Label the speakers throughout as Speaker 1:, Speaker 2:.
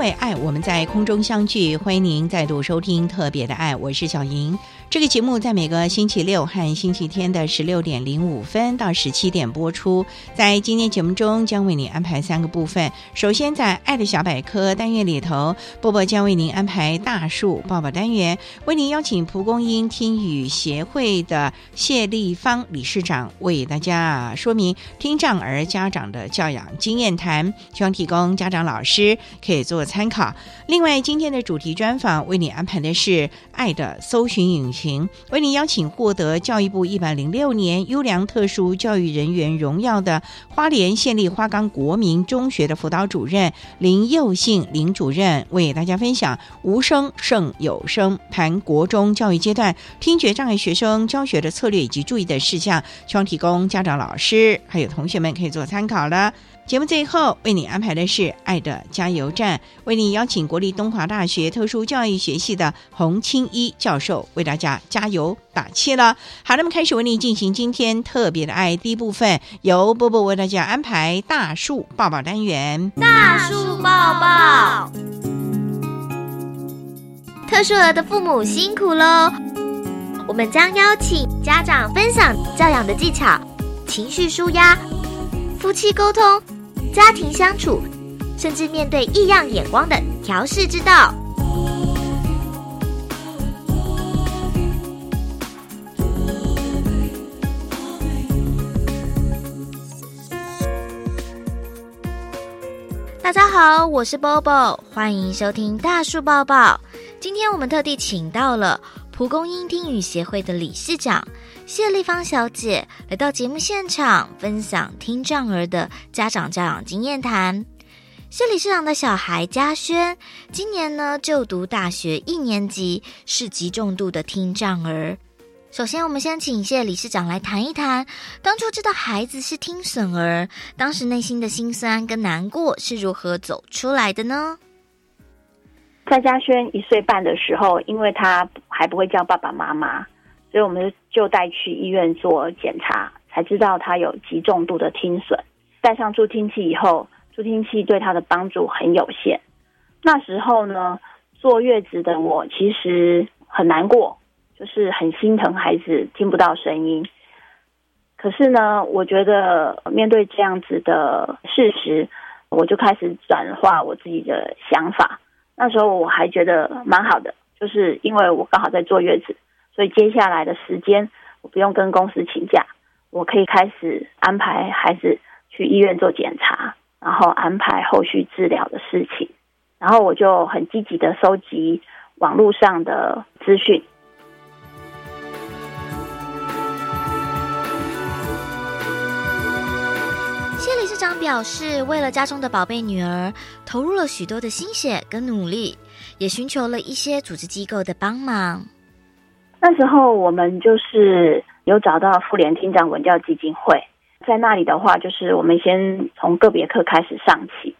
Speaker 1: 为爱，我们在空中相聚。欢迎您再度收听《特别的爱》，我是小莹。这个节目在每个星期六和星期天的十六点零五分到十七点播出。在今天节目中，将为您安排三个部分。首先，在“爱的小百科”单元里头，波波将为您安排大树抱抱单元，为您邀请蒲公英听语协会的谢立芳理事长为大家说明听障儿家长的教养经验谈，希望提供家长老师可以做参考。另外，今天的主题专访为你安排的是“爱的搜寻引擎”。为您邀请获得教育部一百零六年优良特殊教育人员荣耀的花莲县立花岗国民中学的辅导主任林佑信林主任，为大家分享无声胜有声，谈国中教育阶段听觉障碍学生教学的策略以及注意的事项，希望提供家长、老师还有同学们可以做参考了。节目最后为你安排的是“爱的加油站”，为你邀请国立东华大学特殊教育学系的洪清一教授为大家加油打气了。好，那么开始为你进行今天特别的爱第一部分，由波波为大家安排大树抱抱单元。
Speaker 2: 大树抱抱，特殊儿的父母辛苦喽！我们将邀请家长分享教养的技巧、情绪舒压、夫妻沟通。家庭相处，甚至面对异样眼光的调试之道。大家好，我是 Bobo，欢迎收听大树抱抱。今天我们特地请到了蒲公英听语协会的理事长。谢丽芳小姐来到节目现场，分享听障儿的家长教养经验谈。谢理事长的小孩嘉轩，今年呢就读大学一年级，是极重度的听障儿。首先，我们先请谢理事长来谈一谈，当初知道孩子是听损儿，当时内心的辛酸跟难过是如何走出来的呢？
Speaker 3: 在嘉轩一岁半的时候，因为他还不会叫爸爸妈妈。所以我们就带去医院做检查，才知道他有极重度的听损。戴上助听器以后，助听器对他的帮助很有限。那时候呢，坐月子的我其实很难过，就是很心疼孩子听不到声音。可是呢，我觉得面对这样子的事实，我就开始转化我自己的想法。那时候我还觉得蛮好的，就是因为我刚好在坐月子。所以接下来的时间，我不用跟公司请假，我可以开始安排孩子去医院做检查，然后安排后续治疗的事情。然后我就很积极的收集网络上的资讯。
Speaker 2: 谢理事长表示，为了家中的宝贝女儿，投入了许多的心血跟努力，也寻求了一些组织机构的帮忙。
Speaker 3: 那时候我们就是有找到妇联厅长文教基金会，在那里的话，就是我们先从个别课开始上起，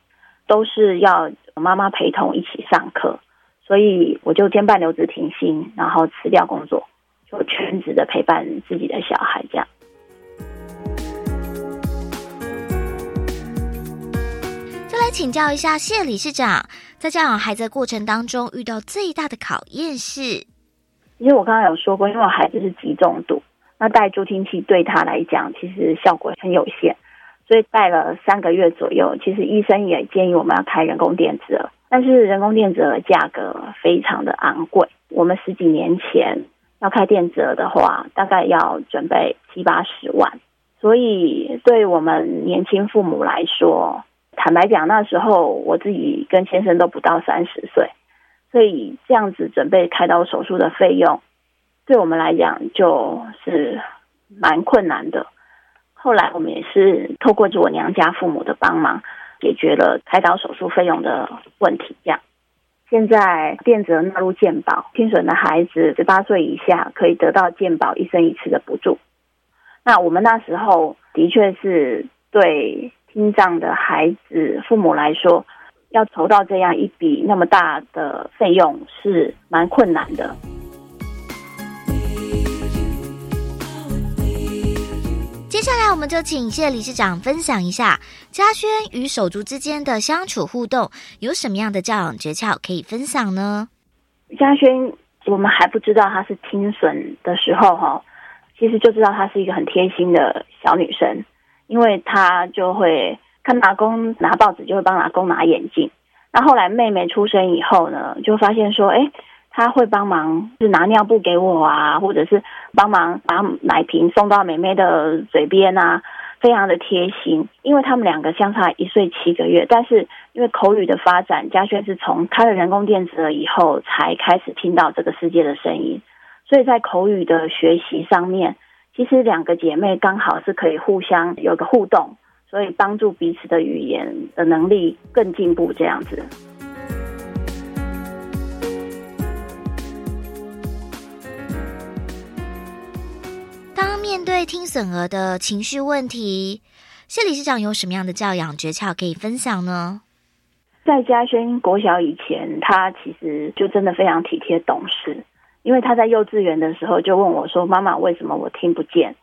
Speaker 3: 都是要妈妈陪同一起上课，所以我就兼办留职停薪，然后辞掉工作，就全职的陪伴自己的小孩这样。
Speaker 2: 来请教一下谢理事长，在教养孩子的过程当中，遇到最大的考验是？
Speaker 3: 其实我刚刚有说过，因为我孩子是极重度，那戴助听器对他来讲其实效果很有限，所以戴了三个月左右，其实医生也建议我们要开人工电子耳，但是人工电子耳价格非常的昂贵，我们十几年前要开电子耳的话，大概要准备七八十万，所以对我们年轻父母来说。坦白讲，那时候我自己跟先生都不到三十岁，所以这样子准备开刀手术的费用，对我们来讲就是蛮困难的。后来我们也是透过我娘家父母的帮忙，解决了开刀手术费用的问题。这样，现在电子纳入健保，听损的孩子十八岁以下可以得到健保一生一次的补助。那我们那时候的确是对。听障的孩子父母来说，要筹到这样一笔那么大的费用是蛮困难的。
Speaker 2: 接下来，我们就请谢理事长分享一下嘉轩与手足之间的相处互动，有什么样的教养诀窍可以分享呢？
Speaker 3: 嘉轩，我们还不知道她是听损的时候，哈，其实就知道她是一个很贴心的小女生。因为她就会看阿公拿报纸，就会帮阿公拿眼镜。那后来妹妹出生以后呢，就发现说，哎，他会帮忙，是拿尿布给我啊，或者是帮忙把奶瓶送到妹妹的嘴边啊，非常的贴心。因为他们两个相差一岁七个月，但是因为口语的发展，嘉轩是从开了人工电子了以后才开始听到这个世界的声音，所以在口语的学习上面。其实两个姐妹刚好是可以互相有个互动，所以帮助彼此的语言的能力更进步。这样子。
Speaker 2: 当面对听损儿的情绪问题，谢理事长有什么样的教养诀窍可以分享呢？
Speaker 3: 在嘉轩国小以前，他其实就真的非常体贴懂事。因为他在幼稚园的时候就问我说：“妈妈，为什么我听不见？”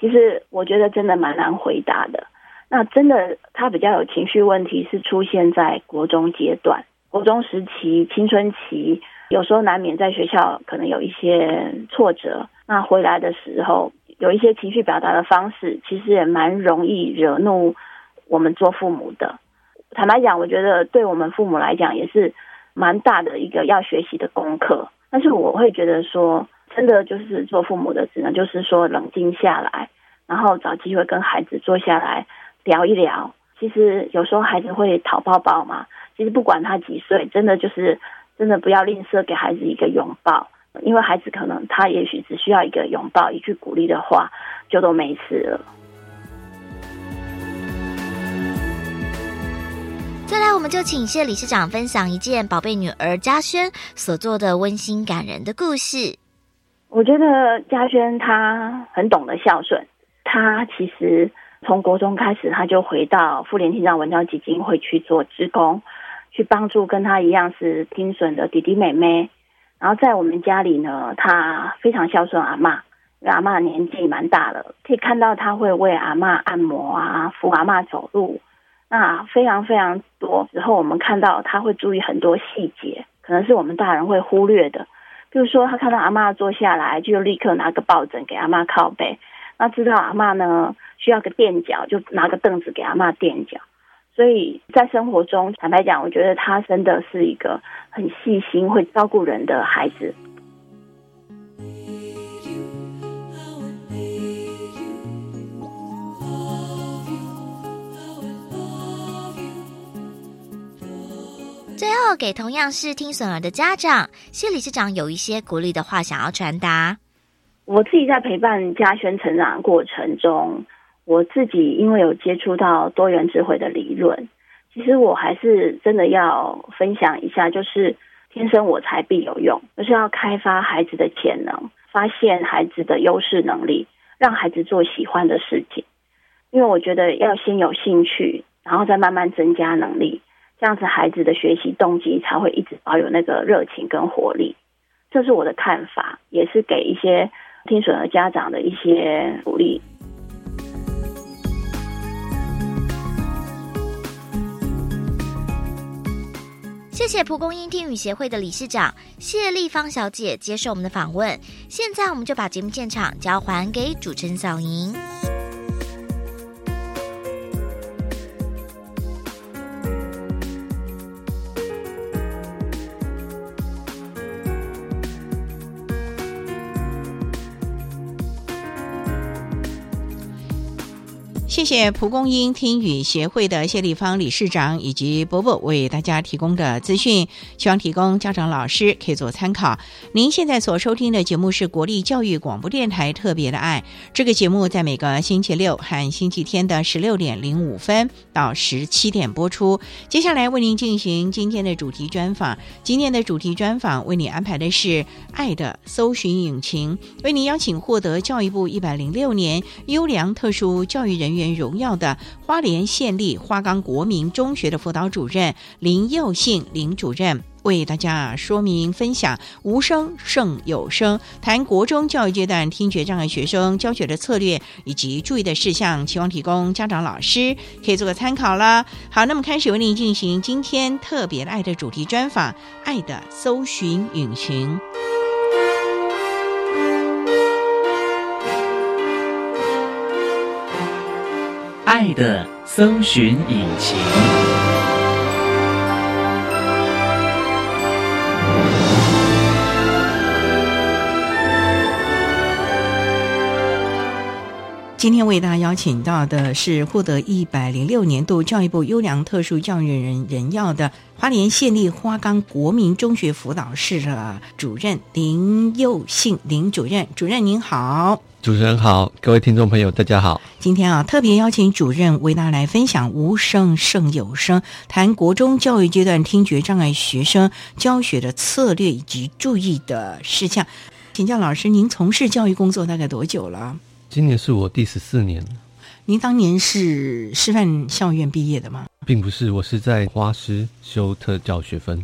Speaker 3: 其实我觉得真的蛮难回答的。那真的他比较有情绪问题是出现在国中阶段，国中时期青春期，有时候难免在学校可能有一些挫折，那回来的时候有一些情绪表达的方式，其实也蛮容易惹怒我们做父母的。坦白讲，我觉得对我们父母来讲也是蛮大的一个要学习的功课。但是我会觉得说，真的就是做父母的，只能就是说冷静下来，然后找机会跟孩子坐下来聊一聊。其实有时候孩子会讨抱抱嘛，其实不管他几岁，真的就是真的不要吝啬给孩子一个拥抱，因为孩子可能他也许只需要一个拥抱，一句鼓励的话，就都没事了。
Speaker 2: 再来，我们就请谢理事长分享一件宝贝女儿嘉轩所做的温馨感人的故事。
Speaker 3: 我觉得嘉轩她很懂得孝顺，她其实从国中开始，他就回到妇联听障文教基金会去做职工，去帮助跟他一样是听损的弟弟妹妹。然后在我们家里呢，他非常孝顺阿妈，因为阿妈年纪蛮大了，可以看到他会为阿妈按摩啊，扶阿妈走路。那非常非常多时候，我们看到他会注意很多细节，可能是我们大人会忽略的。比如说，他看到阿妈坐下来，就立刻拿个抱枕给阿妈靠背；那知道阿妈呢需要个垫脚，就拿个凳子给阿妈垫脚。所以在生活中，坦白讲，我觉得他真的是一个很细心、会照顾人的孩子。
Speaker 2: 最后，给同样是听损儿的家长，谢理事长有一些鼓励的话想要传达。
Speaker 3: 我自己在陪伴嘉轩成长过程中，我自己因为有接触到多元智慧的理论，其实我还是真的要分享一下，就是天生我材必有用，就是要开发孩子的潜能，发现孩子的优势能力，让孩子做喜欢的事情。因为我觉得要先有兴趣，然后再慢慢增加能力。这样子，孩子的学习动机才会一直保有那个热情跟活力。这是我的看法，也是给一些听损和家长的一些鼓励。
Speaker 2: 谢谢蒲公英听语协会的理事长谢丽芳小姐接受我们的访问。现在我们就把节目现场交还给主持人小莹。
Speaker 1: 谢谢蒲公英听语协会的谢立芳理事长以及伯伯为大家提供的资讯，希望提供家长老师可以做参考。您现在所收听的节目是国立教育广播电台特别的爱，这个节目在每个星期六和星期天的十六点零五分到十七点播出。接下来为您进行今天的主题专访，今天的主题专访为你安排的是爱的搜寻引擎，为您邀请获得教育部一百零六年优良特殊教育人员。荣耀的花莲县立花岗国民中学的辅导主任林佑信林主任为大家说明分享无声胜有声，谈国中教育阶段听觉障碍学生教学的策略以及注意的事项，期望提供家长老师可以做个参考了。好，那么开始为您进行今天特别的爱的主题专访，爱的搜寻引擎。
Speaker 4: 爱的搜寻引擎。
Speaker 1: 今天为大家邀请到的是获得一百零六年度教育部优良特殊教育人人耀的花莲县立花岗国民中学辅导室的主任林佑信林主任，主任您好。
Speaker 5: 主持人好，各位听众朋友，大家好。
Speaker 1: 今天啊，特别邀请主任为大家来分享“无声胜有声”，谈国中教育阶段听觉障碍学生教学的策略以及注意的事项。请教老师，您从事教育工作大概多久了？
Speaker 5: 今年是我第十四年。
Speaker 1: 您当年是师范校院毕业的吗？
Speaker 5: 并不是，我是在花师修特教学分，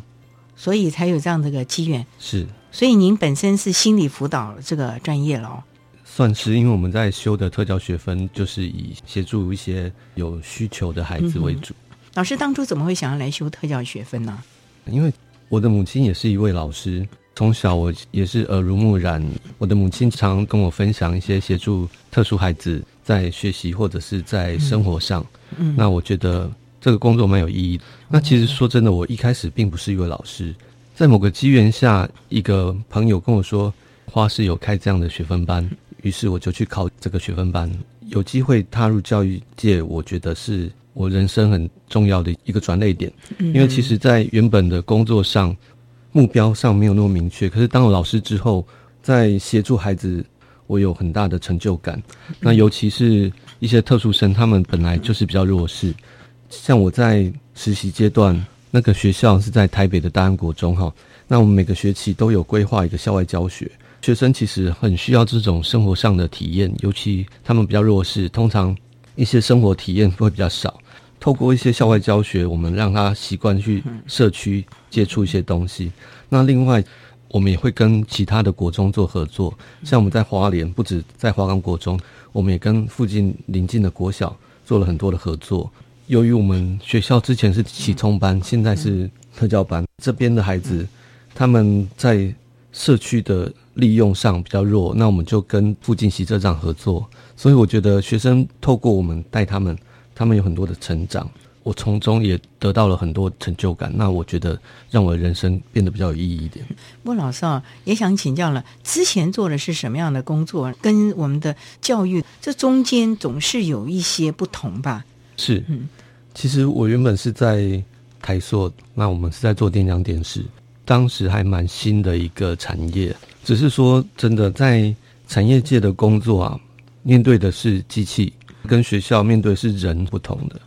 Speaker 1: 所以才有这样的个机缘。
Speaker 5: 是，
Speaker 1: 所以您本身是心理辅导这个专业喽。
Speaker 5: 算是，因为我们在修的特教学分，就是以协助一些有需求的孩子为主。
Speaker 1: 老师当初怎么会想要来修特教学分呢？
Speaker 5: 因为我的母亲也是一位老师，从小我也是耳濡目染。我的母亲常跟我分享一些协助特殊孩子在学习或者是在生活上。嗯，那我觉得这个工作蛮有意义。那其实说真的，我一开始并不是一位老师，在某个机缘下，一个朋友跟我说，花市有开这样的学分班。于是我就去考这个学分班，有机会踏入教育界，我觉得是我人生很重要的一个转捩点。因为其实，在原本的工作上，目标上没有那么明确。可是当了老师之后，在协助孩子，我有很大的成就感。那尤其是一些特殊生，他们本来就是比较弱势。像我在实习阶段，那个学校是在台北的大安国中哈。那我们每个学期都有规划一个校外教学。学生其实很需要这种生活上的体验，尤其他们比较弱势，通常一些生活体验会比较少。透过一些校外教学，我们让他习惯去社区接触一些东西。那另外，我们也会跟其他的国中做合作，像我们在华联，不止在华冈国中，我们也跟附近邻近的国小做了很多的合作。由于我们学校之前是启聪班，现在是特教班，这边的孩子他们在社区的。利用上比较弱，那我们就跟附近习社长合作。所以我觉得学生透过我们带他们，他们有很多的成长，我从中也得到了很多成就感。那我觉得让我的人生变得比较有意义一点。
Speaker 1: 莫老师啊，也想请教了，之前做的是什么样的工作？跟我们的教育这中间总是有一些不同吧？
Speaker 5: 是，嗯，其实我原本是在台塑，那我们是在做电浆电视，当时还蛮新的一个产业。只是说，真的在产业界的工作啊，面对的是机器，跟学校面对是人不同的。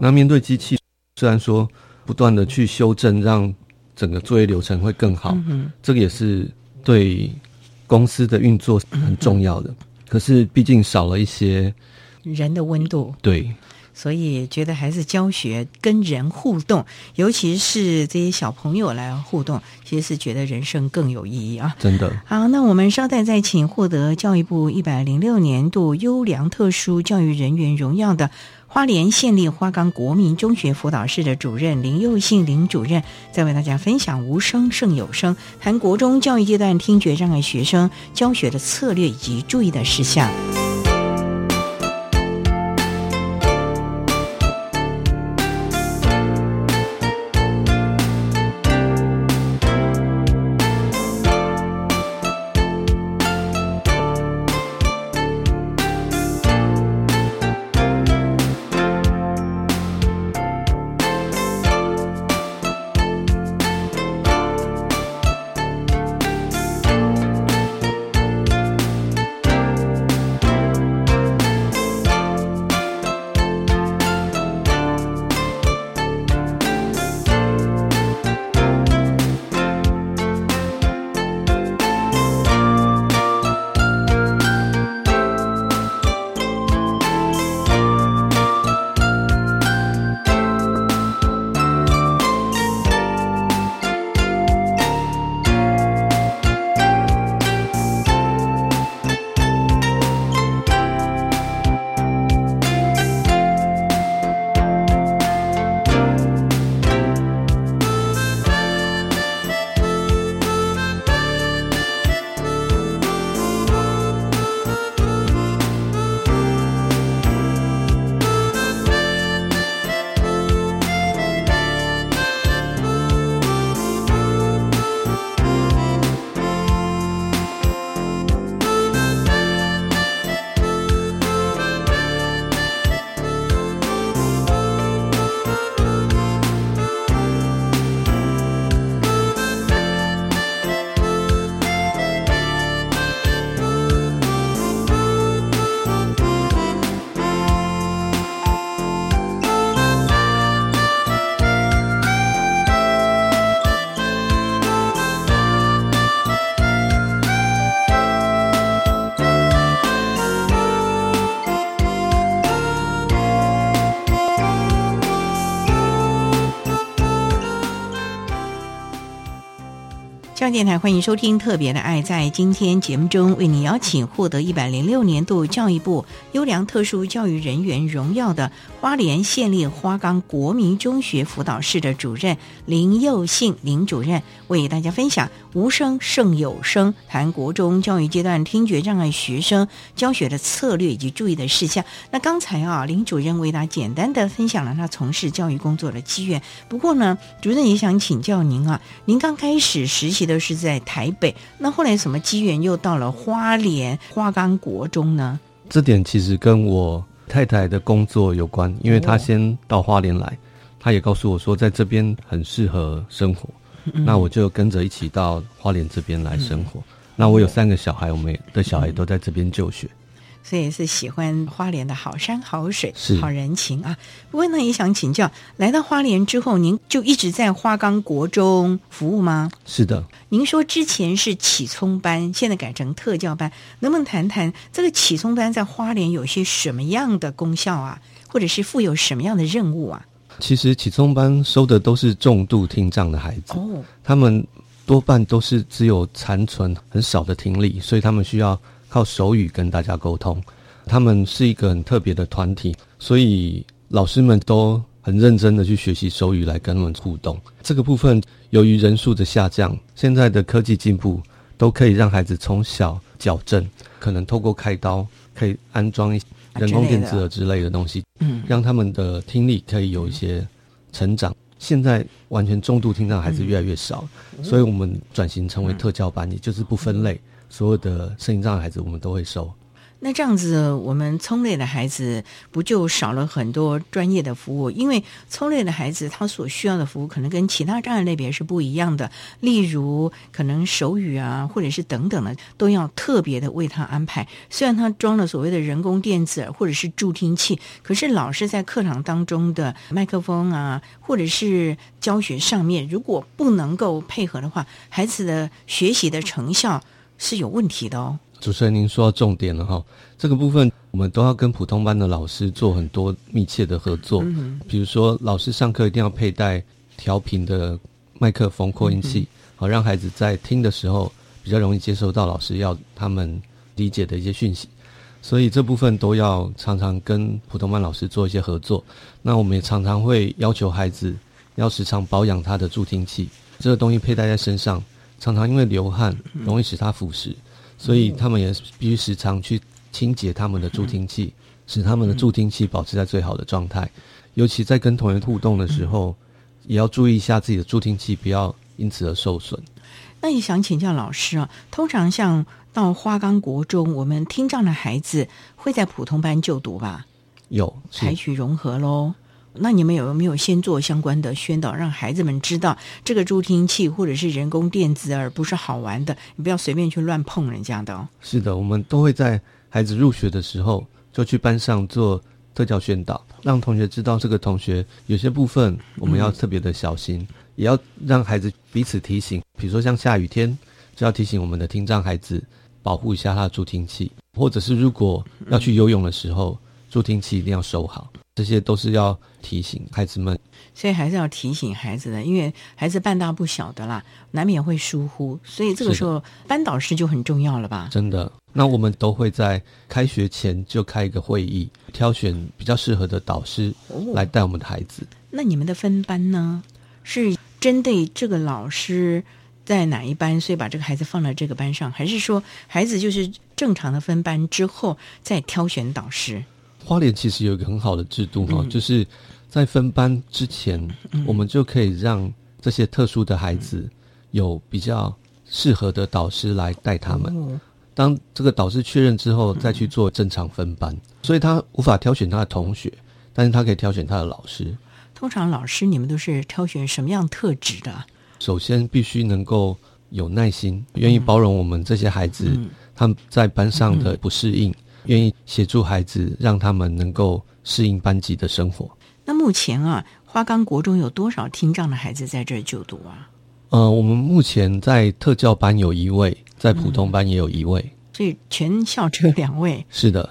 Speaker 5: 那面对机器，虽然说不断的去修正，让整个作业流程会更好，这个也是对公司的运作很重要的。可是毕竟少了一些
Speaker 1: 人的温度。
Speaker 5: 对。
Speaker 1: 所以觉得还是教学跟人互动，尤其是这些小朋友来互动，其实是觉得人生更有意义啊！
Speaker 5: 真的。
Speaker 1: 好，那我们稍待再请获得教育部一百零六年度优良特殊教育人员荣耀的花莲县立花岗国民中学辅导室的主任林佑信林主任，再为大家分享“无声胜有声”，谈国中教育阶段听觉障碍学生教学的策略以及注意的事项。中央电台欢迎收听《特别的爱》。在今天节目中，为你邀请获得一百零六年度教育部优良特殊教育人员荣耀的花莲县立花岗国民中学辅导室的主任林佑信林主任，为大家分享“无声胜有声”，谈国中教育阶段听觉障碍学生教学的策略以及注意的事项。那刚才啊，林主任为大家简单的分享了他从事教育工作的机缘。不过呢，主任也想请教您啊，您刚开始实习的。是在台北，那后来什么机缘又到了花莲花岗国中呢？
Speaker 5: 这点其实跟我太太的工作有关，因为她先到花莲来，她也告诉我说在这边很适合生活，那我就跟着一起到花莲这边来生活。那我有三个小孩，我们的小孩都在这边就学。
Speaker 1: 所以是喜欢花莲的好山好水、好人情啊。不过呢，也想请教，来到花莲之后，您就一直在花岗国中服务吗？
Speaker 5: 是的。
Speaker 1: 您说之前是启聪班，现在改成特教班，能不能谈谈这个启聪班在花莲有些什么样的功效啊？或者是负有什么样的任务啊？
Speaker 5: 其实启聪班收的都是重度听障的孩子，哦，他们多半都是只有残存很少的听力，所以他们需要。靠手语跟大家沟通，他们是一个很特别的团体，所以老师们都很认真的去学习手语来跟他们互动。这个部分由于人数的下降，现在的科技进步都可以让孩子从小矫正，可能透过开刀可以安装一人工电子耳之类的东西，嗯，让他们的听力可以有一些成长。现在完全重度听障孩子越来越少，所以我们转型成为特教班，也就是不分类。所有的声音障碍孩子，我们都会收。
Speaker 1: 那这样子，我们聪类的孩子不就少了很多专业的服务？因为聪类的孩子他所需要的服务，可能跟其他障碍类别是不一样的。例如，可能手语啊，或者是等等的，都要特别的为他安排。虽然他装了所谓的人工电子或者是助听器，可是老师在课堂当中的麦克风啊，或者是教学上面，如果不能够配合的话，孩子的学习的成效。是有问题的哦，
Speaker 5: 主持人，您说到重点了哈。这个部分我们都要跟普通班的老师做很多密切的合作，比如说老师上课一定要佩戴调频的麦克风扩音器，好让孩子在听的时候比较容易接收到老师要他们理解的一些讯息。所以这部分都要常常跟普通班老师做一些合作。那我们也常常会要求孩子要时常保养他的助听器，这个东西佩戴在身上，常常因为流汗容易使它腐蚀，所以他们也必须时常去清洁他们的助听器，使他们的助听器保持在最好的状态。尤其在跟同学互动的时候，也要注意一下自己的助听器，不要因此而受损。
Speaker 1: 那也想请教老师啊，通常像到花岗国中，我们听障的孩子会在普通班就读吧？
Speaker 5: 有
Speaker 1: 采取融合喽。那你们有没有先做相关的宣导，让孩子们知道这个助听器或者是人工电子耳不是好玩的，你不要随便去乱碰人家的哦。
Speaker 5: 是的，我们都会在孩子入学的时候就去班上做特教宣导，让同学知道这个同学有些部分我们要特别的小心，也要让孩子彼此提醒。比如说像下雨天，就要提醒我们的听障孩子保护一下他的助听器，或者是如果要去游泳的时候，助听器一定要收好。这些都是要提醒孩子们，
Speaker 1: 所以还是要提醒孩子的，因为孩子半大不小的啦，难免会疏忽，所以这个时候班导师就很重要了吧？
Speaker 5: 真的，那我们都会在开学前就开一个会议，挑选比较适合的导师来带我们的孩子。
Speaker 1: 那你们的分班呢？是针对这个老师在哪一班，所以把这个孩子放到这个班上，还是说孩子就是正常的分班之后再挑选导师？
Speaker 5: 花莲其实有一个很好的制度哈，就是在分班之前，我们就可以让这些特殊的孩子有比较适合的导师来带他们。当这个导师确认之后，再去做正常分班。所以他无法挑选他的同学，但是他可以挑选他的老师。
Speaker 1: 通常老师你们都是挑选什么样特质的？
Speaker 5: 首先必须能够有耐心，愿意包容我们这些孩子他们在班上的不适应。愿意协助孩子，让他们能够适应班级的生活。
Speaker 1: 那目前啊，花岗国中有多少听障的孩子在这儿就读啊？
Speaker 5: 呃，我们目前在特教班有一位，在普通班也有一位，
Speaker 1: 所以全校只有两位。
Speaker 5: 是的。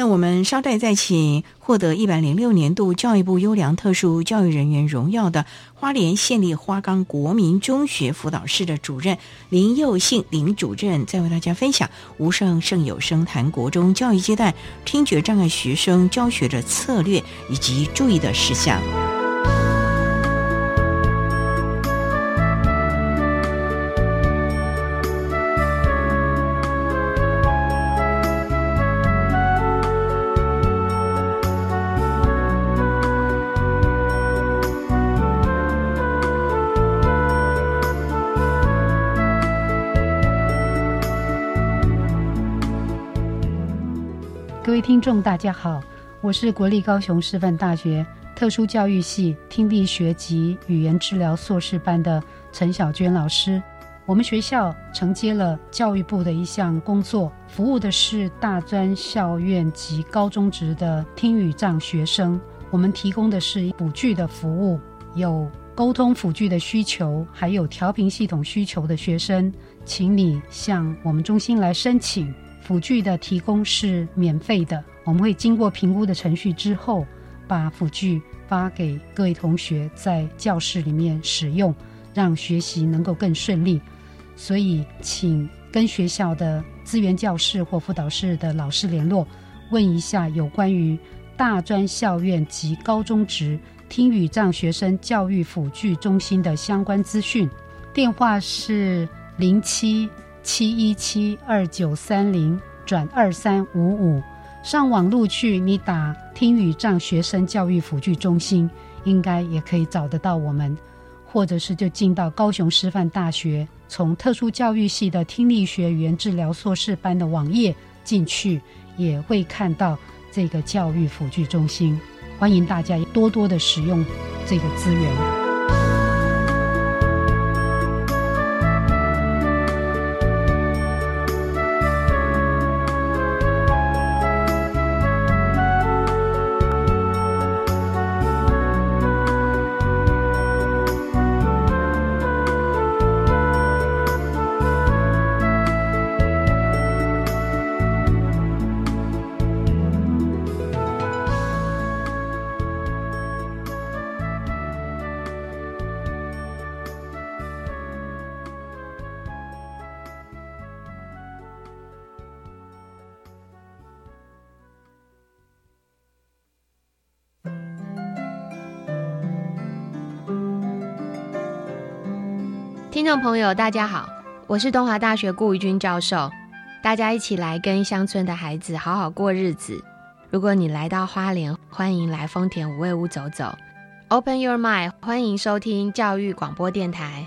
Speaker 1: 那我们稍待再请获得一百零六年度教育部优良特殊教育人员荣耀的花莲县立花岗国民中学辅导室的主任林佑信林主任，再为大家分享无声胜有声谈国中教育阶段听觉障碍学生教学的策略以及注意的事项。
Speaker 6: 众大家好，我是国立高雄师范大学特殊教育系听力学及语言治疗硕士班的陈小娟老师。我们学校承接了教育部的一项工作，服务的是大专校院及高中职的听语障学生。我们提供的是辅具的服务，有沟通辅具的需求，还有调频系统需求的学生，请你向我们中心来申请。辅具的提供是免费的，我们会经过评估的程序之后，把辅具发给各位同学在教室里面使用，让学习能够更顺利。所以，请跟学校的资源教室或辅导室的老师联络，问一下有关于大专校院及高中职听语障学生教育辅具中心的相关资讯。电话是零七。七一七二九三零转二三五五，上网路去，你打听语障学生教育辅具中心，应该也可以找得到我们，或者是就进到高雄师范大学，从特殊教育系的听力学语言治疗硕士班的网页进去，也会看到这个教育辅具中心，欢迎大家多多的使用这个资源。
Speaker 7: 朋友，大家好，我是东华大学顾玉君教授，大家一起来跟乡村的孩子好好过日子。如果你来到花莲，欢迎来丰田五味屋走走。Open your mind，欢迎收听教育广播电台。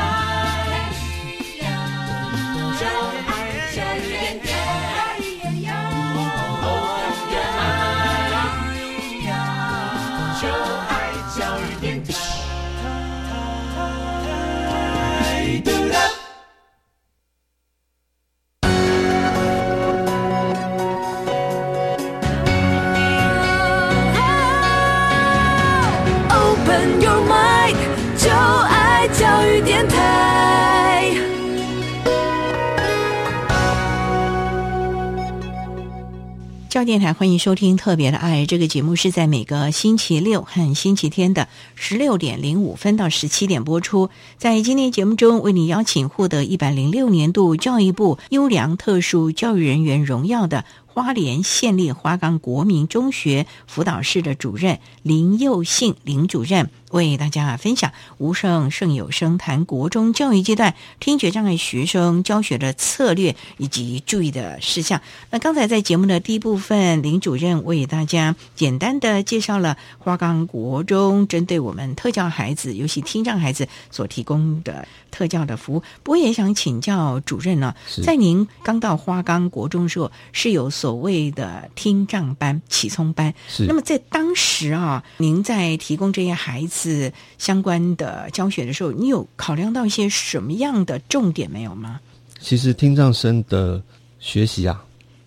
Speaker 1: 教电台欢迎收听《特别的爱》这个节目，是在每个星期六和星期天的十六点零五分到十七点播出。在今天节目中，为你邀请获得一百零六年度教育部优良特殊教育人员荣耀的。花莲县立花岗国民中学辅导室的主任林佑信林主任为大家分享无声胜有声谈国中教育阶段听觉障碍学生教学的策略以及注意的事项。那刚才在节目的第一部分，林主任为大家简单的介绍了花岗国中针对我们特教孩子，尤其听障孩子所提供的特教的服务。不过也想请教主任呢，在您刚到花岗国中时候是有。所谓的听障班、启聪班，
Speaker 5: 是
Speaker 1: 那么在当时啊，您在提供这些孩子相关的教学的时候，你有考量到一些什么样的重点没有吗？
Speaker 5: 其实听障生的学习啊，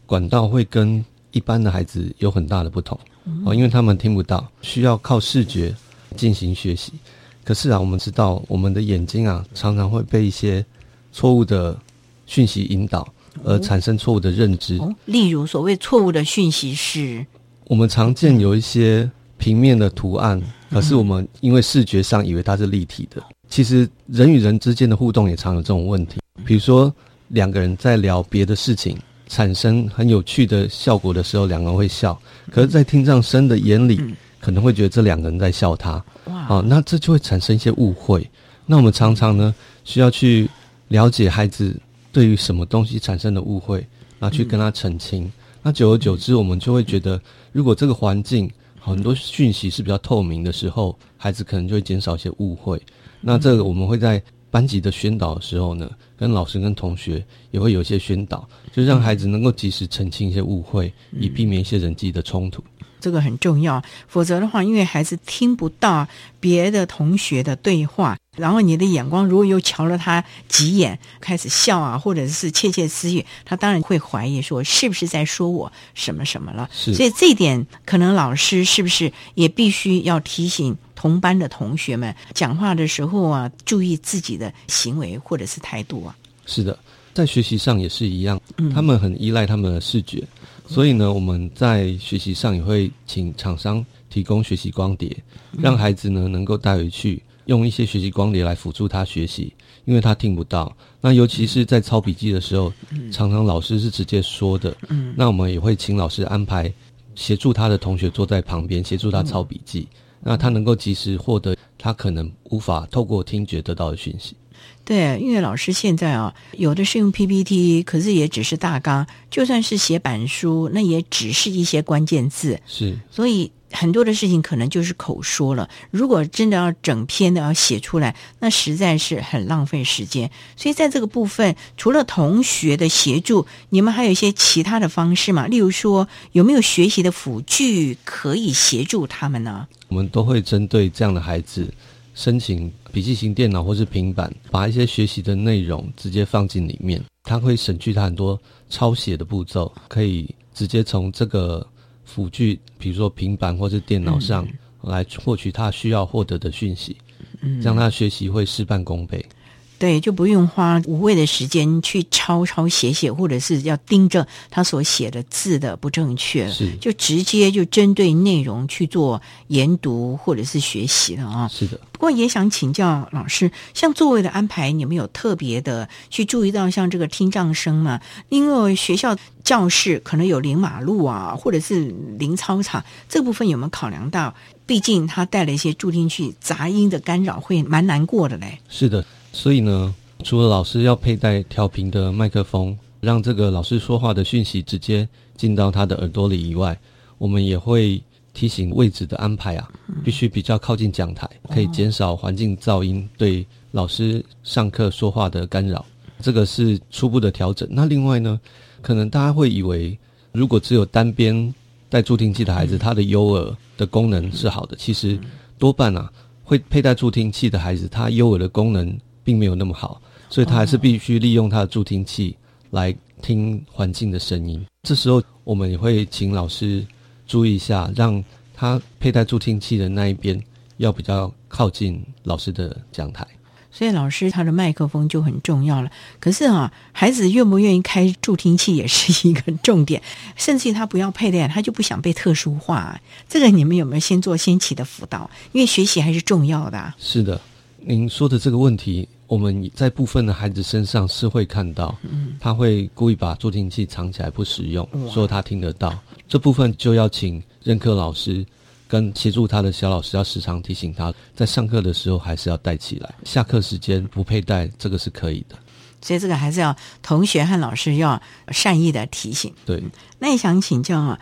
Speaker 5: 管道会跟一般的孩子有很大的不同哦，因为他们听不到，需要靠视觉进行学习。可是啊，我们知道我们的眼睛啊，常常会被一些错误的讯息引导。而产生错误的认知。
Speaker 1: 例如，所谓错误的讯息是，
Speaker 5: 我们常见有一些平面的图案，可是我们因为视觉上以为它是立体的。其实人与人之间的互动也常有这种问题。比如说，两个人在聊别的事情，产生很有趣的效果的时候，两个人会笑。可是，在听障生的眼里，可能会觉得这两个人在笑他。哇！那这就会产生一些误会。那我们常常呢，需要去了解孩子。对于什么东西产生的误会，那去跟他澄清。那久而久之，我们就会觉得，如果这个环境很多讯息是比较透明的时候，孩子可能就会减少一些误会。那这个我们会在班级的宣导的时候呢，跟老师跟同学也会有一些宣导，就让孩子能够及时澄清一些误会，以避免一些人际的冲突。
Speaker 1: 这个很重要，否则的话，因为孩子听不到别的同学的对话，然后你的眼光如果又瞧了他几眼，开始笑啊，或者是窃窃私语，他当然会怀疑说是不是在说我什么什么了。
Speaker 5: 是，
Speaker 1: 所以这一点可能老师是不是也必须要提醒同班的同学们，讲话的时候啊，注意自己的行为或者是态度啊。
Speaker 5: 是的，在学习上也是一样，他们很依赖他们的视觉。所以呢，我们在学习上也会请厂商提供学习光碟，让孩子呢能够带回去，用一些学习光碟来辅助他学习，因为他听不到。那尤其是在抄笔记的时候，常常老师是直接说的，那我们也会请老师安排协助他的同学坐在旁边，协助他抄笔记，那他能够及时获得他可能无法透过听觉得到的讯息。
Speaker 1: 对，因为老师现在啊，有的是用 PPT，可是也只是大纲；就算是写板书，那也只是一些关键字。
Speaker 5: 是，
Speaker 1: 所以很多的事情可能就是口说了。如果真的要整篇的要写出来，那实在是很浪费时间。所以在这个部分，除了同学的协助，你们还有一些其他的方式吗？例如说，有没有学习的辅具可以协助他们呢？
Speaker 5: 我们都会针对这样的孩子。申请笔记型电脑或是平板，把一些学习的内容直接放进里面，它会省去他很多抄写的步骤，可以直接从这个辅具，比如说平板或是电脑上来获取他需要获得的讯息，让他学习会事半功倍。
Speaker 1: 对，就不用花无谓的时间去抄抄写写，或者是要盯着他所写的字的不正确，
Speaker 5: 是
Speaker 1: 就直接就针对内容去做研读或者是学习了啊。
Speaker 5: 是的。
Speaker 1: 不过也想请教老师，像座位的安排，你们有特别的去注意到像这个听障生吗？因为学校教室可能有临马路啊，或者是临操场，这部分有没有考量到？毕竟他带了一些助听器，杂音的干扰会蛮难过的嘞。
Speaker 5: 是的。所以呢，除了老师要佩戴调频的麦克风，让这个老师说话的讯息直接进到他的耳朵里以外，我们也会提醒位置的安排啊，必须比较靠近讲台，可以减少环境噪音对老师上课说话的干扰。这个是初步的调整。那另外呢，可能大家会以为，如果只有单边带助听器的孩子，他的优耳的功能是好的，其实多半啊，会佩戴助听器的孩子，他优耳的功能。并没有那么好，所以他还是必须利用他的助听器来听环境的声音。这时候，我们也会请老师注意一下，让他佩戴助听器的那一边要比较靠近老师的讲台。
Speaker 1: 所以，老师他的麦克风就很重要了。可是啊，孩子愿不愿意开助听器也是一个重点，甚至于他不要佩戴，他就不想被特殊化。这个你们有没有先做先期的辅导？因为学习还是重要的。
Speaker 5: 是的，您说的这个问题。我们在部分的孩子身上是会看到，他会故意把助听器藏起来不使用，说他听得到。这部分就要请任课老师跟协助他的小老师要时常提醒他，在上课的时候还是要戴起来，下课时间不佩戴，这个是可以的。
Speaker 1: 所以这个还是要同学和老师要善意的提醒。
Speaker 5: 对，
Speaker 1: 那也想请教啊。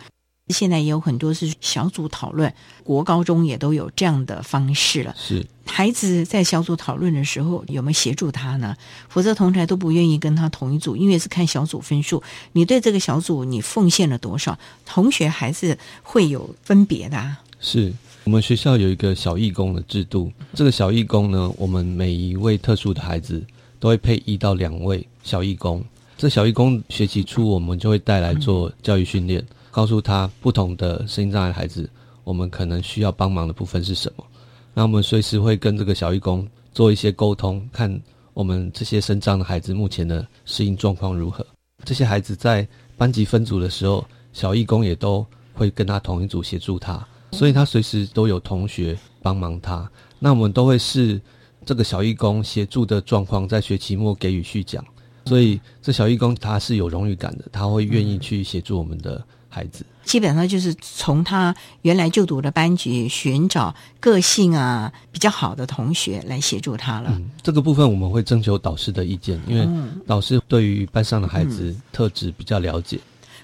Speaker 1: 现在也有很多是小组讨论，国高中也都有这样的方式了。
Speaker 5: 是
Speaker 1: 孩子在小组讨论的时候有没有协助他呢？否则同台都不愿意跟他同一组，因为是看小组分数。你对这个小组你奉献了多少？同学还是会有分别的。
Speaker 5: 是我们学校有一个小义工的制度，这个小义工呢，我们每一位特殊的孩子都会配一到两位小义工。这小义工学期初我们就会带来做教育训练。告诉他不同的声音障碍孩子，我们可能需要帮忙的部分是什么？那我们随时会跟这个小义工做一些沟通，看我们这些声障的孩子目前的适应状况如何。这些孩子在班级分组的时候，小义工也都会跟他同一组协助他，所以他随时都有同学帮忙他。那我们都会视这个小义工协助的状况，在学期末给予续奖。所以这小义工他是有荣誉感的，他会愿意去协助我们的。孩子
Speaker 1: 基本上就是从他原来就读的班级寻找个性啊比较好的同学来协助他了。
Speaker 5: 嗯，这个部分我们会征求导师的意见，因为导师对于班上的孩子特质比较了解。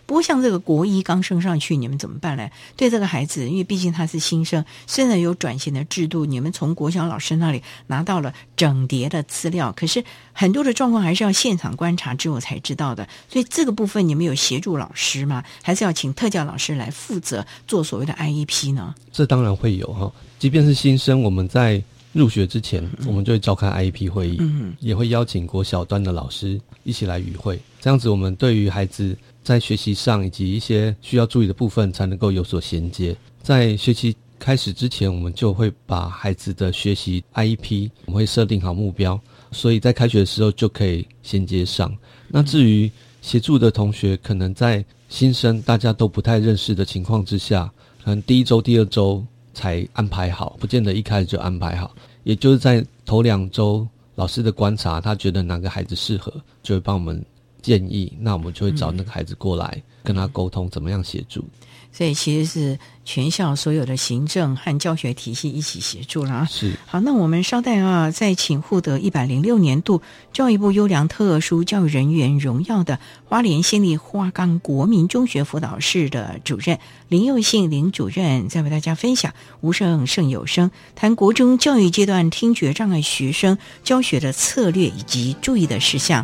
Speaker 1: 不过，像这个国一刚升上去，你们怎么办呢？对这个孩子，因为毕竟他是新生，虽然有转型的制度，你们从国小老师那里拿到了整叠的资料，可是很多的状况还是要现场观察之后才知道的。所以这个部分，你们有协助老师吗？还是要请特教老师来负责做所谓的 IEP 呢？
Speaker 5: 这当然会有哈，即便是新生，我们在入学之前，我们就会召开 IEP 会议，也会邀请国小端的老师一起来与会，这样子我们对于孩子。在学习上以及一些需要注意的部分，才能够有所衔接。在学期开始之前，我们就会把孩子的学习 IEP，我们会设定好目标，所以在开学的时候就可以衔接上。那至于协助的同学，可能在新生大家都不太认识的情况之下，可能第一周、第二周才安排好，不见得一开始就安排好。也就是在头两周，老师的观察，他觉得哪个孩子适合，就会帮我们建议，那我们就会找那个孩子过来跟他沟通，怎么样协助。
Speaker 1: 所以其实是全校所有的行政和教学体系一起协助了啊。
Speaker 5: 是
Speaker 1: 好，那我们稍待啊，再请获得一百零六年度教育部优良特殊教育人员荣耀的花莲县立花岗国民中学辅导室的主任林佑信林主任，再为大家分享无声胜有声，谈国中教育阶段听觉障碍学生教学的策略以及注意的事项。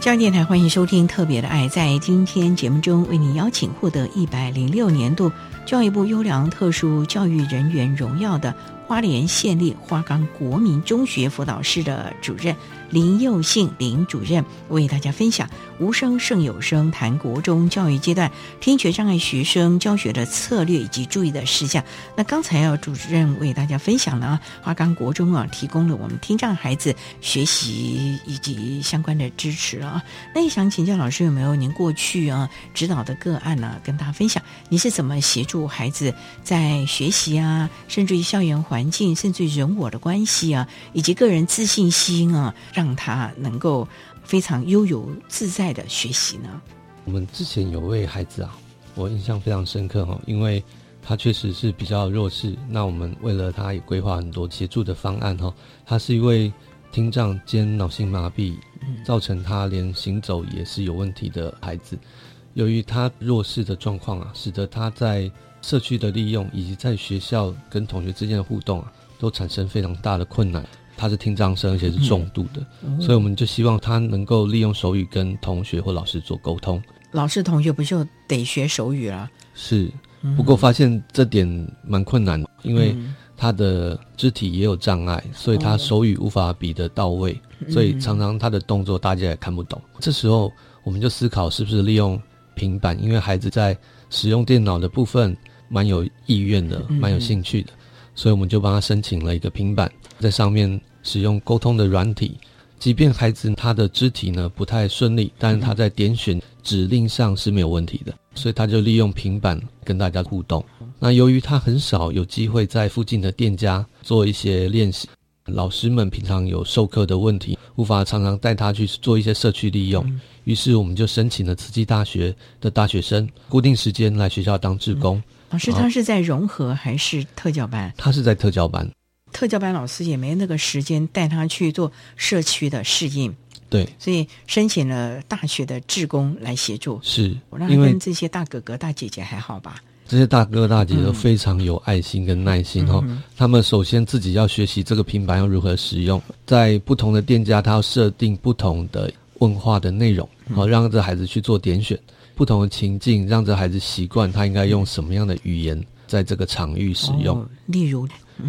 Speaker 1: 教育电台欢迎收听《特别的爱》。在今天节目中，为你邀请获得一百零六年度教育部优良特殊教育人员荣耀的花莲县立花岗国民中学辅导室的主任林佑信林主任，为大家分享无声胜有声，谈国中教育阶段听觉障碍学生教学的策略以及注意的事项。那刚才啊，主任为大家分享了啊，花岗国中啊，提供了我们听障孩子学习以及相关的支持啊。那也想请教老师，有没有您过去啊指导的个案呢？跟大家分享，你是怎么协助孩子在学习啊，甚至于校园环境，甚至于人我的关系啊，以及个人自信心啊，让他能够非常悠游自在的学习呢？
Speaker 5: 我们之前有位孩子啊，我印象非常深刻哈，因为他确实是比较弱势，那我们为了他也规划很多协助的方案哈。他是一位听障兼脑性麻痹。造成他连行走也是有问题的孩子，由于他弱势的状况啊，使得他在社区的利用以及在学校跟同学之间的互动啊，都产生非常大的困难。他是听障生，而且是重度的，所以我们就希望他能够利用手语跟同学或老师做沟通。
Speaker 1: 老师同学不就得学手语了？
Speaker 5: 是，不过发现这点蛮困难，因为。他的肢体也有障碍，所以他手语无法比得到位，所以常常他的动作大家也看不懂。这时候我们就思考是不是利用平板，因为孩子在使用电脑的部分蛮有意愿的，蛮有兴趣的，所以我们就帮他申请了一个平板，在上面使用沟通的软体。即便孩子他的肢体呢不太顺利，但是他在点选指令上是没有问题的，所以他就利用平板跟大家互动。那由于他很少有机会在附近的店家做一些练习，老师们平常有授课的问题，无法常常带他去做一些社区利用，于是我们就申请了慈济大学的大学生，固定时间来学校当志工。
Speaker 1: 老师他是在融合还是特教班？
Speaker 5: 他是在特教班。
Speaker 1: 特教班老师也没那个时间带他去做社区的适应，
Speaker 5: 对，
Speaker 1: 所以申请了大学的志工来协助。
Speaker 5: 是，
Speaker 1: 我让他跟这些大哥哥大姐姐还好吧？
Speaker 5: 这些大哥大姐都非常有爱心跟耐心哦。他们首先自己要学习这个平板要如何使用，在不同的店家，他要设定不同的问话的内容，好让这孩子去做点选，不同的情境让这孩子习惯他应该用什么样的语言在这个场域使用。
Speaker 1: 例如。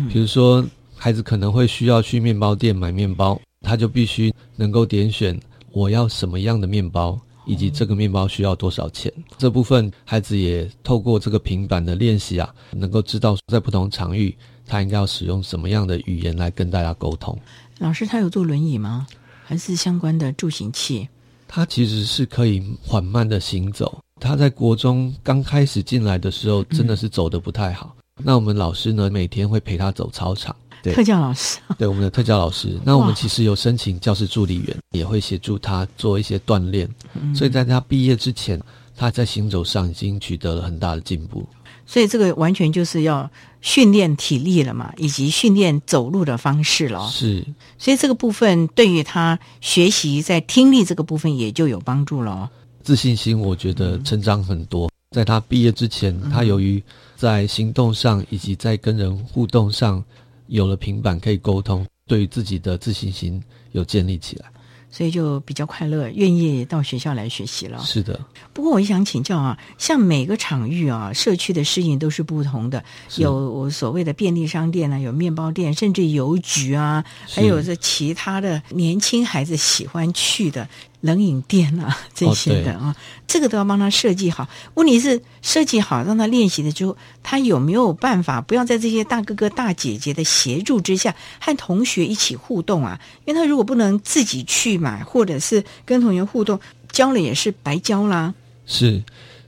Speaker 5: 比如说，孩子可能会需要去面包店买面包，他就必须能够点选我要什么样的面包，以及这个面包需要多少钱。这部分孩子也透过这个平板的练习啊，能够知道在不同场域他应该要使用什么样的语言来跟大家沟通。
Speaker 1: 老师，他有坐轮椅吗？还是相关的助行器？
Speaker 5: 他其实是可以缓慢的行走，他在国中刚开始进来的时候，真的是走的不太好。那我们老师呢，每天会陪他走操场。对，
Speaker 1: 特教老师，
Speaker 5: 对我们的特教老师。那我们其实有申请教师助理员，也会协助他做一些锻炼。所以在他毕业之前，他在行走上已经取得了很大的进步。
Speaker 1: 所以这个完全就是要训练体力了嘛，以及训练走路的方式了。
Speaker 5: 是，
Speaker 1: 所以这个部分对于他学习在听力这个部分也就有帮助了。
Speaker 5: 自信心，我觉得成长很多。在他毕业之前，他由于在行动上以及在跟人互动上。有了平板可以沟通，对于自己的自信心有建立起来，
Speaker 1: 所以就比较快乐，愿意到学校来学习了。
Speaker 5: 是的，
Speaker 1: 不过我也想请教啊，像每个场域啊，社区的适应都是不同的，有所谓的便利商店啊，有面包店，甚至邮局啊，还有这其他的年轻孩子喜欢去的。冷饮店啊，这些的啊，这个都要帮他设计好。问题是设计好，让他练习的时候，他有没有办法不要在这些大哥哥大姐姐的协助之下和同学一起互动啊？因为他如果不能自己去买，或者是跟同学互动，教了也是白教啦。
Speaker 5: 是，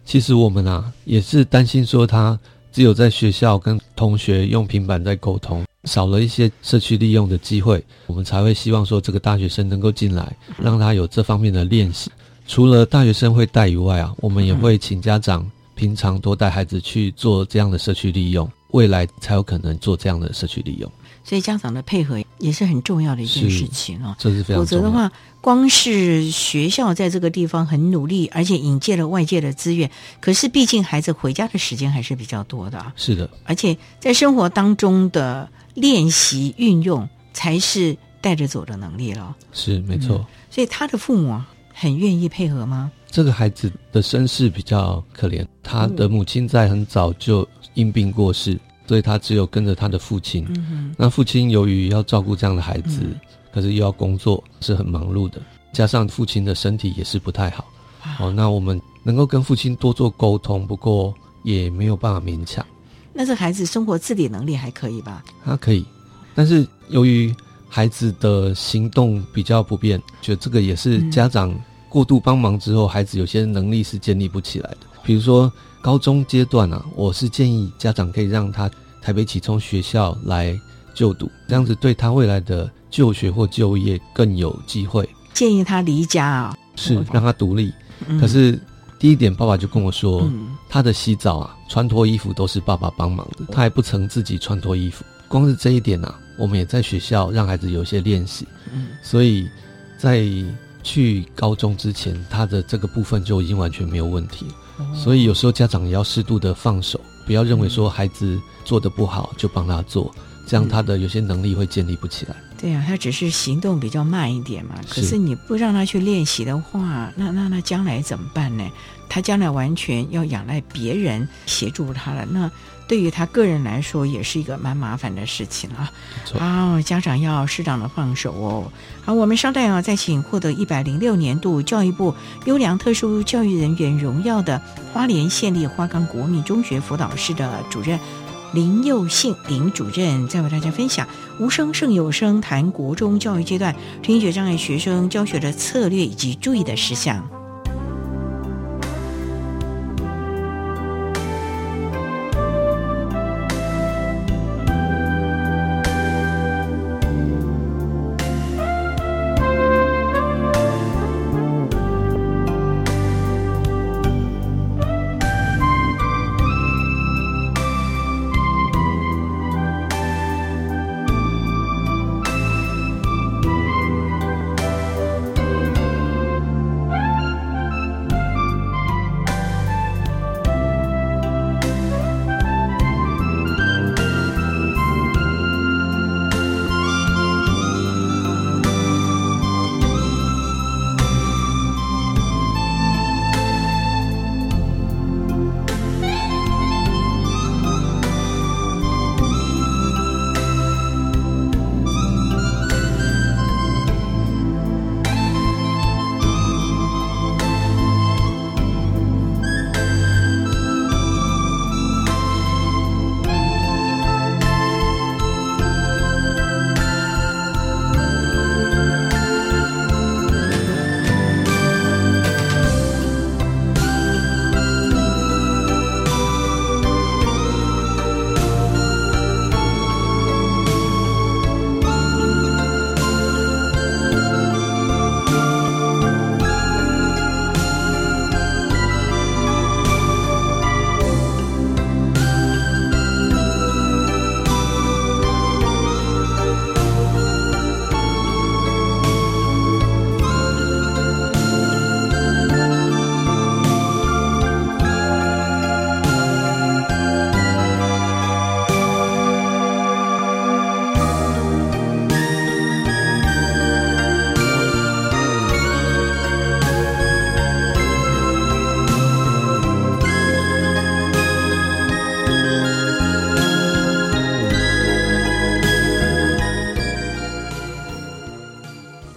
Speaker 5: 其实我们啊也是担心说，他只有在学校跟同学用平板在沟通。少了一些社区利用的机会，我们才会希望说这个大学生能够进来，让他有这方面的练习。除了大学生会带以外啊，我们也会请家长平常多带孩子去做这样的社区利用，未来才有可能做这样的社区利用。
Speaker 1: 所以家长的配合也是很重要的一件事情啊，
Speaker 5: 这是非常
Speaker 1: 否则的话，光是学校在这个地方很努力，而且引介了外界的资源，可是毕竟孩子回家的时间还是比较多的。
Speaker 5: 是的，
Speaker 1: 而且在生活当中的。练习运用才是带着走的能力了，
Speaker 5: 是没错。
Speaker 1: 所以他的父母很愿意配合吗？
Speaker 5: 这个孩子的身世比较可怜，他的母亲在很早就因病过世，所以他只有跟着他的父亲。那父亲由于要照顾这样的孩子，可是又要工作，是很忙碌的，加上父亲的身体也是不太好。哦，那我们能够跟父亲多做沟通，不过也没有办法勉强。
Speaker 1: 那这孩子生活自理能力还可以吧？
Speaker 5: 他可以，但是由于孩子的行动比较不便，觉得这个也是家长过度帮忙之后，孩子有些能力是建立不起来的。比如说高中阶段啊，我是建议家长可以让他台北启聪学校来就读，这样子对他未来的就学或就业更有机会。
Speaker 1: 建议他离家啊，
Speaker 5: 是让他独立。可是。第一点，爸爸就跟我说，他的洗澡啊、穿脱衣服都是爸爸帮忙的，他还不曾自己穿脱衣服。光是这一点啊，我们也在学校让孩子有一些练习。嗯，所以在去高中之前，他的这个部分就已经完全没有问题。所以有时候家长也要适度的放手，不要认为说孩子做的不好就帮他做，这样他的有些能力会建立不起来。
Speaker 1: 对呀，他只是行动比较慢一点嘛。可是你不让他去练习的话，那那那将来怎么办呢？他将来完全要仰赖别人协助他了，那对于他个人来说也是一个蛮麻烦的事情啊。好，家长要适当的放手哦。好，我们稍待啊，再请获得一百零六年度教育部优良特殊教育人员荣耀的花莲县立花岗国民中学辅导室的主任林佑信林主任，再为大家分享无声胜有声，谈国中教育阶段听觉障碍学生教学的策略以及注意的事项。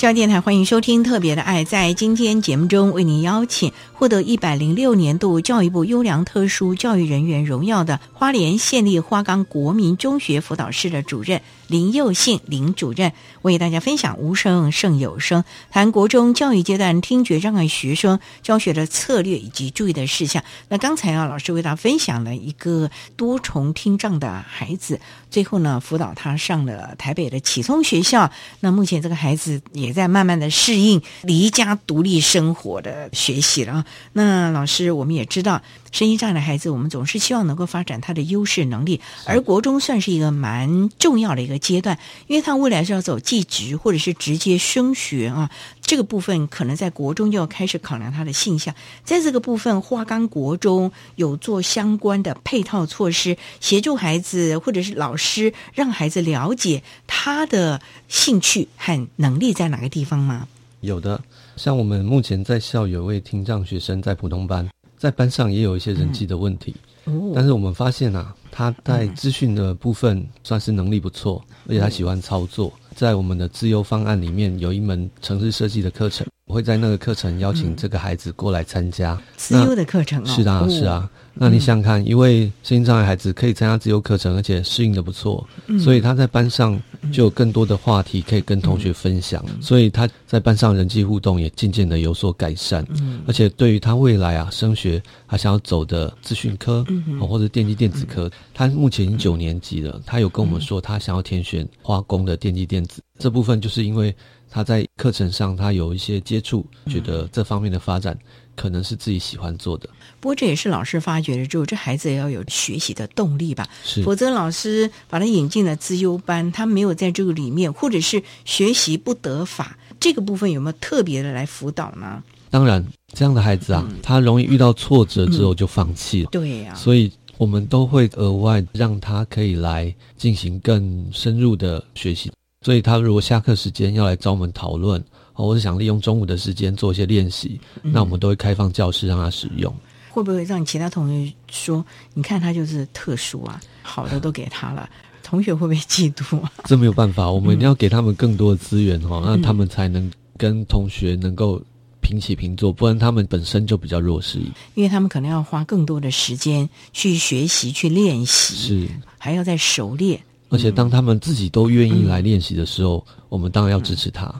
Speaker 1: 教电台欢迎收听《特别的爱》。在今天节目中，为您邀请获得一百零六年度教育部优良特殊教育人员荣耀的花莲县立花岗国民中学辅导室的主任林佑信林主任，为大家分享无声胜有声，谈国中教育阶段听觉障碍学生教学的策略以及注意的事项。那刚才啊，老师为大家分享了一个多重听障的孩子，最后呢，辅导他上了台北的启聪学校。那目前这个孩子也在慢慢的适应离家独立生活的学习了。那老师，我们也知道，身心障碍的孩子，我们总是希望能够发展他的优势能力，而国中算是一个蛮重要的一个阶段，因为他未来是要走技职或者是直接升学啊，这个部分可能在国中就要开始考量他的性向。在这个部分，花岗国中有做相关的配套措施，协助孩子或者是老师，让孩子了解他的兴趣和能力在哪个地方吗？
Speaker 5: 有的，像我们目前在校有位听障学生在普通班，在班上也有一些人际的问题，
Speaker 1: 哦
Speaker 5: 但是我们发现啊，他在资讯的部分算是能力不错，而且他喜欢操作。在我们的自由方案里面有一门城市设计的课程，会在那个课程邀请这个孩子过来参加。
Speaker 1: 自优的课程哦。
Speaker 5: 是啊，
Speaker 1: 哦。
Speaker 5: 是啊。那你想想看，一位身心障碍孩子可以参加自由课程，而且适应的不错，
Speaker 1: 嗯。
Speaker 5: 所以他在班上就有更多的话题可以跟同学分享，所以他在班上人际互动也渐渐的有所改善。
Speaker 1: 嗯。
Speaker 5: 而且对于他未来啊升学，他想要走的资讯科、或者电机电子科，他目前已经九年级了，他有跟我们说他想要填选化工的电机电子这部分，就是因为他在课程上他有一些接触，觉得这方面的发展可能是自己喜欢做的。
Speaker 1: 不过这也是老师发掘了，之后这孩子也要有学习的动力吧，
Speaker 5: 是
Speaker 1: 否则老师把他引进了资优班，他没有在这个里面，或者是学习不得法，这个部分有没有特别的来辅导呢？
Speaker 5: 当然，这样的孩子啊，他容易遇到挫折之后就放弃了。
Speaker 1: 对呀、
Speaker 5: 所以我们都会额外让他可以来进行更深入的学习。所以他如果下课时间要来找我们讨论，哦，或者想利用中午的时间做一些练习，
Speaker 1: 嗯
Speaker 5: 那我们都会开放教室让他使用。
Speaker 1: 会不会让其他同学说，你看他就是特殊啊，好的都给他了，同学会不会嫉妒啊？
Speaker 5: 这没有办法，我们一定要给他们更多的资源
Speaker 1: 嗯
Speaker 5: 哦，那他们才能跟同学能够平起平坐，不然他们本身就比较弱势。
Speaker 1: 因为他们可能要花更多的时间去学习、去练习，
Speaker 5: 是，
Speaker 1: 还要再熟练。
Speaker 5: 而且当他们自己都愿意来练习的时候，我们当然要支持他。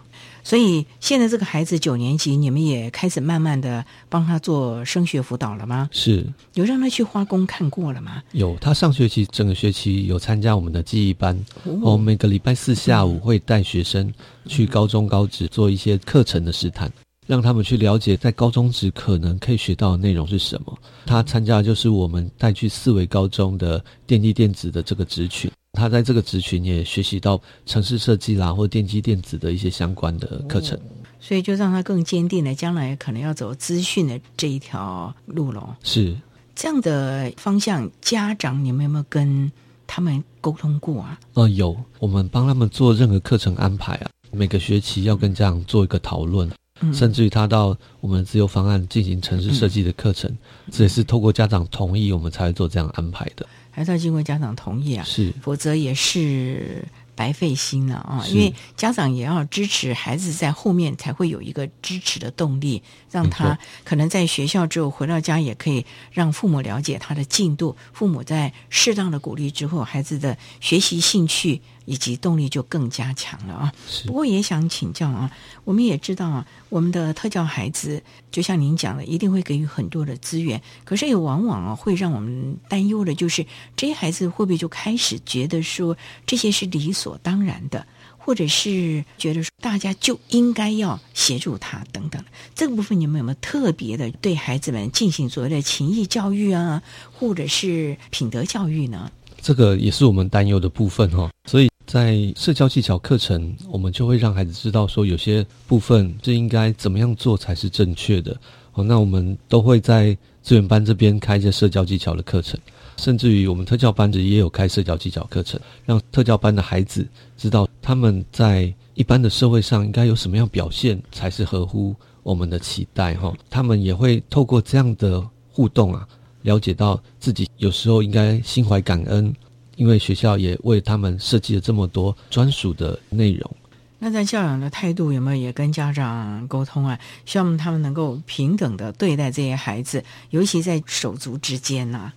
Speaker 1: 所以现在这个孩子九年级，你们也开始慢慢的帮他做升学辅导了吗？
Speaker 5: 是
Speaker 1: 有让他去花工看过了吗？
Speaker 5: 有，他上学期整个学期有参加我们的记忆班，
Speaker 1: 我
Speaker 5: 哦，每个礼拜四下午会带学生去高中高职做一些课程的试探，让他们去了解在高中职可能可以学到的内容是什么。他参加的就是我们带去四维高中的电机电子的这个职群，他在这个职群也学习到城市设计啦或电机电子的一些相关的课程。
Speaker 1: 所以就让他更坚定了，将来可能要走资讯的这一条路喽。
Speaker 5: 是
Speaker 1: 这样的方向，家长你们有没有跟他们沟通过啊？
Speaker 5: 呃，有，我们帮他们做任何课程安排啊，每个学期要跟家长做一个讨论，
Speaker 1: 嗯
Speaker 5: 甚至于他到我们自由方案进行城市设计的课程，这也是透过家长同意，我们才会做这样安排的。
Speaker 1: 还是要经过家长同意啊？
Speaker 5: 是
Speaker 1: 否则也是白费心了啊！因为家长也要支持孩子，在后面才会有一个支持的动力，让他可能在学校之后回到家，也可以让父母了解他的进度。父母在适当的鼓励之后，孩子的学习兴趣以及动力就更加强了啊！不过也想请教啊，我们也知道啊，我们的特教孩子，就像您讲的，一定会给予很多的资源，可是也往往啊会让我们担忧的，就是这些孩子会不会就开始觉得说这些是理所所当然的，或者是觉得说大家就应该要协助他等等。这个部分你们有没有特别的对孩子们进行所谓的情谊教育啊，或者是品德教育呢？
Speaker 5: 这个也是我们担忧的部分哈、所以在社交技巧课程，我们就会让孩子知道说，有些部分是应该怎么样做才是正确的。哦，那我们都会在资源班这边开一些社交技巧的课程，甚至于我们特教班子也有开社交技巧课程，让特教班的孩子知道他们在一般的社会上应该有什么样表现才是合乎我们的期待哈、他们也会透过这样的互动啊，了解到自己有时候应该心怀感恩，因为学校也为他们设计了这么多专属的内容，
Speaker 1: 那在教养的态度有没有也跟家长沟通啊？希望他们能够平等的对待这些孩子，尤其在手足之间呐。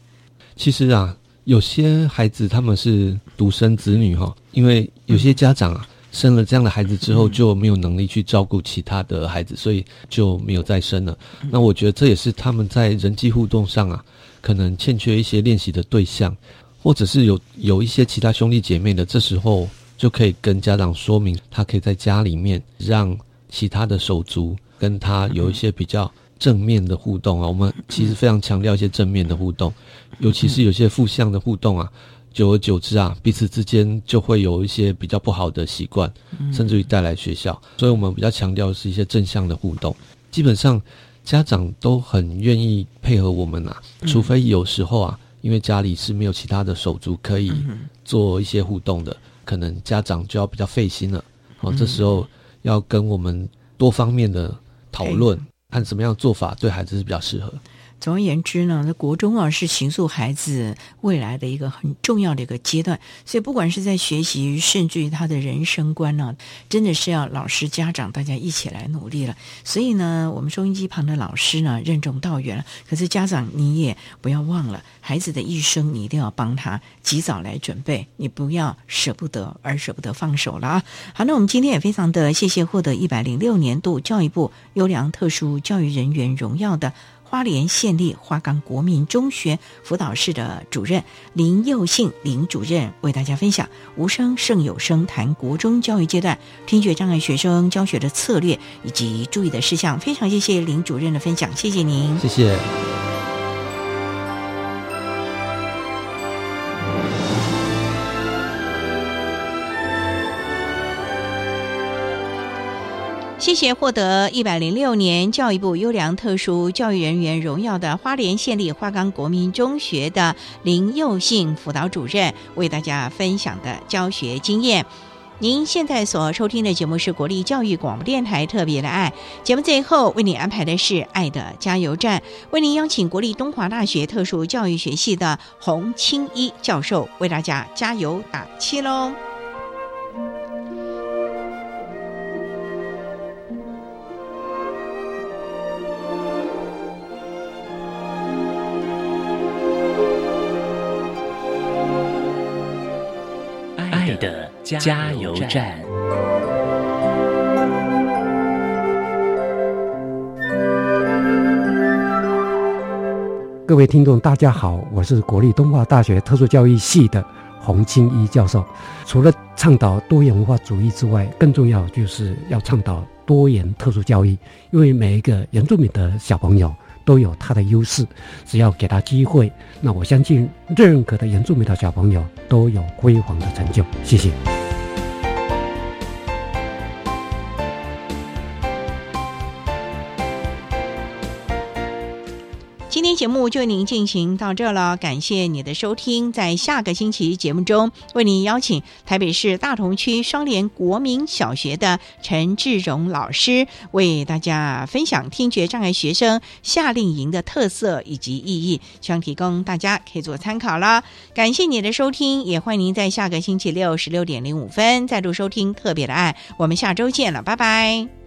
Speaker 5: 其实啊，有些孩子他们是独生子女哈，因为有些家长啊生了这样的孩子之后就没有能力去照顾其他的孩子，所以就没有再生了。那我觉得这也是他们在人际互动上啊，可能欠缺一些练习的对象，或者是有有一些其他兄弟姐妹的，这时候。就可以跟家长说明，他可以在家里面让其他的手足跟他有一些比较正面的互动啊。我们其实非常强调一些正面的互动，尤其是有些负向的互动啊，久而久之啊，彼此之间就会有一些比较不好的习惯，甚至于带来学校。所以我们比较强调是一些正向的互动。基本上家长都很愿意配合我们啊，除非有时候啊，因为家里是没有其他的手足可以做一些互动的。可能家长就要比较费心了，哦，这时候要跟我们多方面的讨论，看什么样的做法对孩子是比较适合。
Speaker 1: 总而言之呢，那国中啊是形塑孩子未来的一个很重要的一个阶段，所以不管是在学习，甚至于他的人生观呢，真的是要老师、家长大家一起来努力了。所以呢，我们收音机旁的老师呢，任重道远了。可是家长你也不要忘了，孩子的一生你一定要帮他及早来准备，你不要舍不得而舍不得放手了啊！好，那我们今天也非常的谢谢获得一百零六年度教育部优良特殊教育人员荣耀的。花莲县立花岗国民中学辅导室的主任林佑信林主任为大家分享“无声胜有声”谈国中教育阶段听觉障碍学生教学的策略以及注意的事项。非常谢谢林主任的分享，谢谢您，
Speaker 5: 谢谢。
Speaker 1: 谢谢获得一百零六年教育部优良特殊教育人员荣耀的花莲县立花岗国民中学的林佑信辅导主任为大家分享的教学经验。您现在所收听的节目是国立教育广播电台特别的爱节目，最后为您安排的是爱的加油站，为您邀请国立东华大学特殊教育学系的洪清一教授为大家加油打气喽。
Speaker 4: 加油站。
Speaker 8: 各位听众，大家好，我是国立东华大学特殊教育系的洪清一教授。除了倡导多元文化主义之外，更重要就是要倡导多元特殊教育，因为每一个原住民的小朋友。都有他的优势，只要给他机会，那我相信任何的原住民的小朋友都有辉煌的成就。谢谢。
Speaker 1: 节目就您进行到这了，感谢你的收听。在下个星期节目中，为您邀请台北市大同区双联国民小学的陈志荣老师，为大家分享听觉障碍学生夏令营的特色以及意义，希望提供大家可以做参考了。感谢你的收听，也欢迎您在下个星期六十六点零五分再度收听特别的爱。我们下周见了，拜拜。